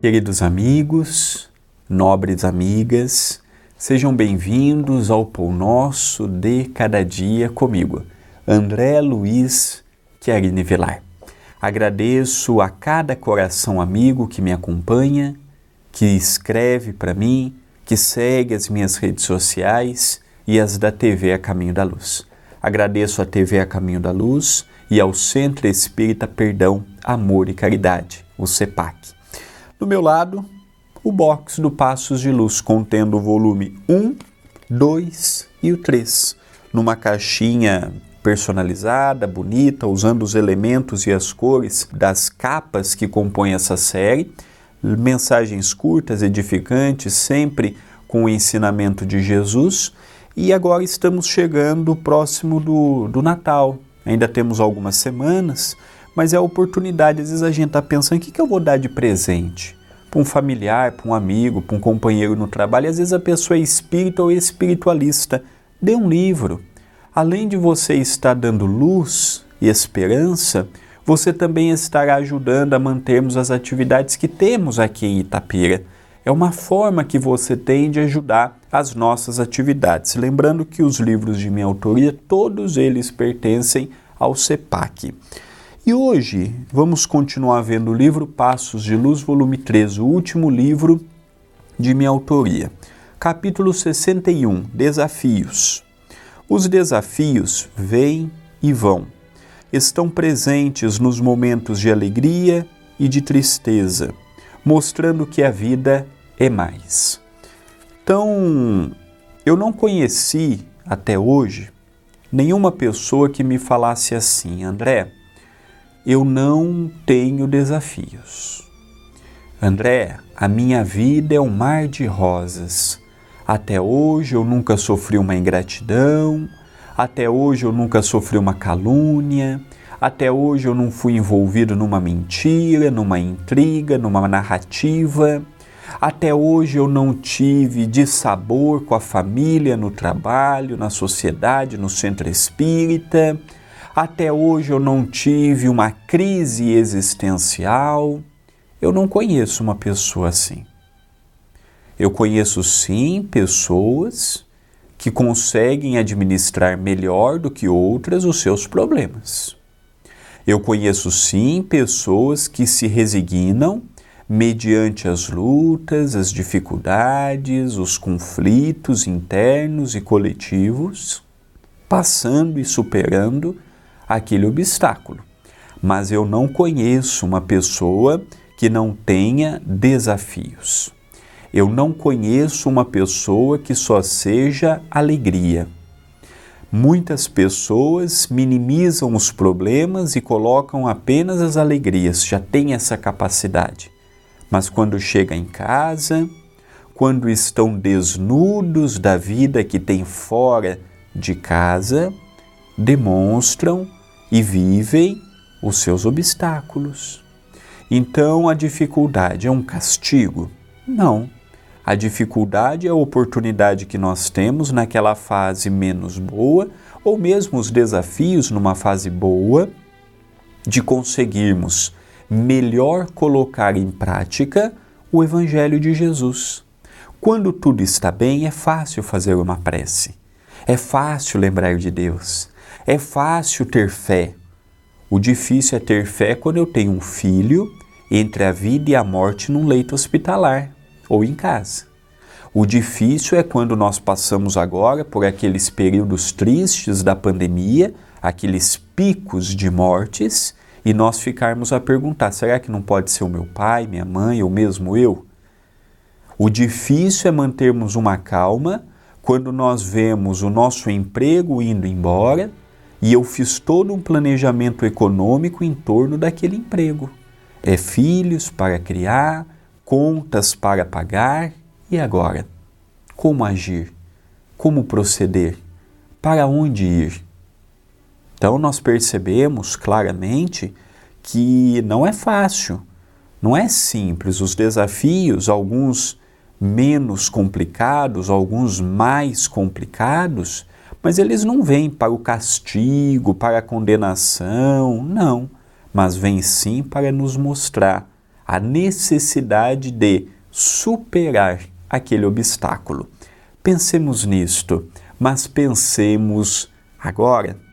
Queridos amigos, nobres amigas, sejam bem-vindos ao Pão Nosso de Cada Dia comigo, André Luiz Chiarini Velar. Agradeço a cada coração amigo que me acompanha, que escreve para mim, que segue as minhas redes sociais e as da TV A Caminho da Luz. Agradeço à TV A Caminho da Luz e ao Centro Espírita Perdão, Amor e Caridade, o CEPAC. Do meu lado, o box do Passos de Luz, contendo o volume 1, 2 e o 3, numa caixinha personalizada, bonita, usando os elementos e as cores das capas que compõem essa série. Mensagens curtas, edificantes, sempre com o ensinamento de Jesus. E agora estamos chegando próximo do, do Natal. Ainda temos algumas semanas mas é a oportunidade. Às vezes a gente está pensando: o que, que eu vou dar de presente? Para um familiar, para um amigo, para um companheiro no trabalho. E às vezes a pessoa é espírita ou espiritualista. Dê um livro. Além de você estar dando luz e esperança, você também estará ajudando a mantermos as atividades que temos aqui em Itapira. É uma forma que você tem de ajudar as nossas atividades. Lembrando que os livros de minha autoria, todos eles pertencem ao CEPAC. E hoje vamos continuar vendo o livro Passos de Luz, volume 3, o último livro de minha autoria. Capítulo 61 Desafios. Os desafios vêm e vão. Estão presentes nos momentos de alegria e de tristeza, mostrando que a vida é mais. Então, eu não conheci até hoje nenhuma pessoa que me falasse assim, André eu não tenho desafios. André, a minha vida é um mar de rosas. Até hoje eu nunca sofri uma ingratidão, até hoje eu nunca sofri uma calúnia, até hoje eu não fui envolvido numa mentira, numa intriga, numa narrativa. Até hoje eu não tive dissabor com a família, no trabalho, na sociedade, no centro espírita. Até hoje eu não tive uma crise existencial. Eu não conheço uma pessoa assim. Eu conheço sim pessoas que conseguem administrar melhor do que outras os seus problemas. Eu conheço sim pessoas que se resignam mediante as lutas, as dificuldades, os conflitos internos e coletivos, passando e superando aquele obstáculo. Mas eu não conheço uma pessoa que não tenha desafios. Eu não conheço uma pessoa que só seja alegria. Muitas pessoas minimizam os problemas e colocam apenas as alegrias, já tem essa capacidade. Mas quando chega em casa, quando estão desnudos da vida que tem fora de casa, demonstram e vivem os seus obstáculos. Então a dificuldade é um castigo? Não. A dificuldade é a oportunidade que nós temos naquela fase menos boa, ou mesmo os desafios numa fase boa, de conseguirmos melhor colocar em prática o Evangelho de Jesus. Quando tudo está bem, é fácil fazer uma prece, é fácil lembrar de Deus, é fácil ter fé. O difícil é ter fé quando eu tenho um filho entre a vida e a morte num leito hospitalar ou em casa. O difícil é quando nós passamos agora por aqueles períodos tristes da pandemia, aqueles picos de mortes, e nós ficarmos a perguntar: será que não pode ser o meu pai, minha mãe ou mesmo eu? O difícil é mantermos uma calma quando nós vemos o nosso emprego indo embora, e eu fiz todo um planejamento econômico em torno daquele emprego. É filhos para criar, contas para pagar, e agora? Como agir? Como proceder? Para onde ir? Então nós percebemos claramente que não é fácil, não é simples. Os desafios, alguns menos complicados, alguns mais complicados, mas eles não vêm para o castigo, para a condenação, não, mas vêm sim para nos mostrar a necessidade de superar aquele obstáculo. Pensemos nisto, mas pensemos agora.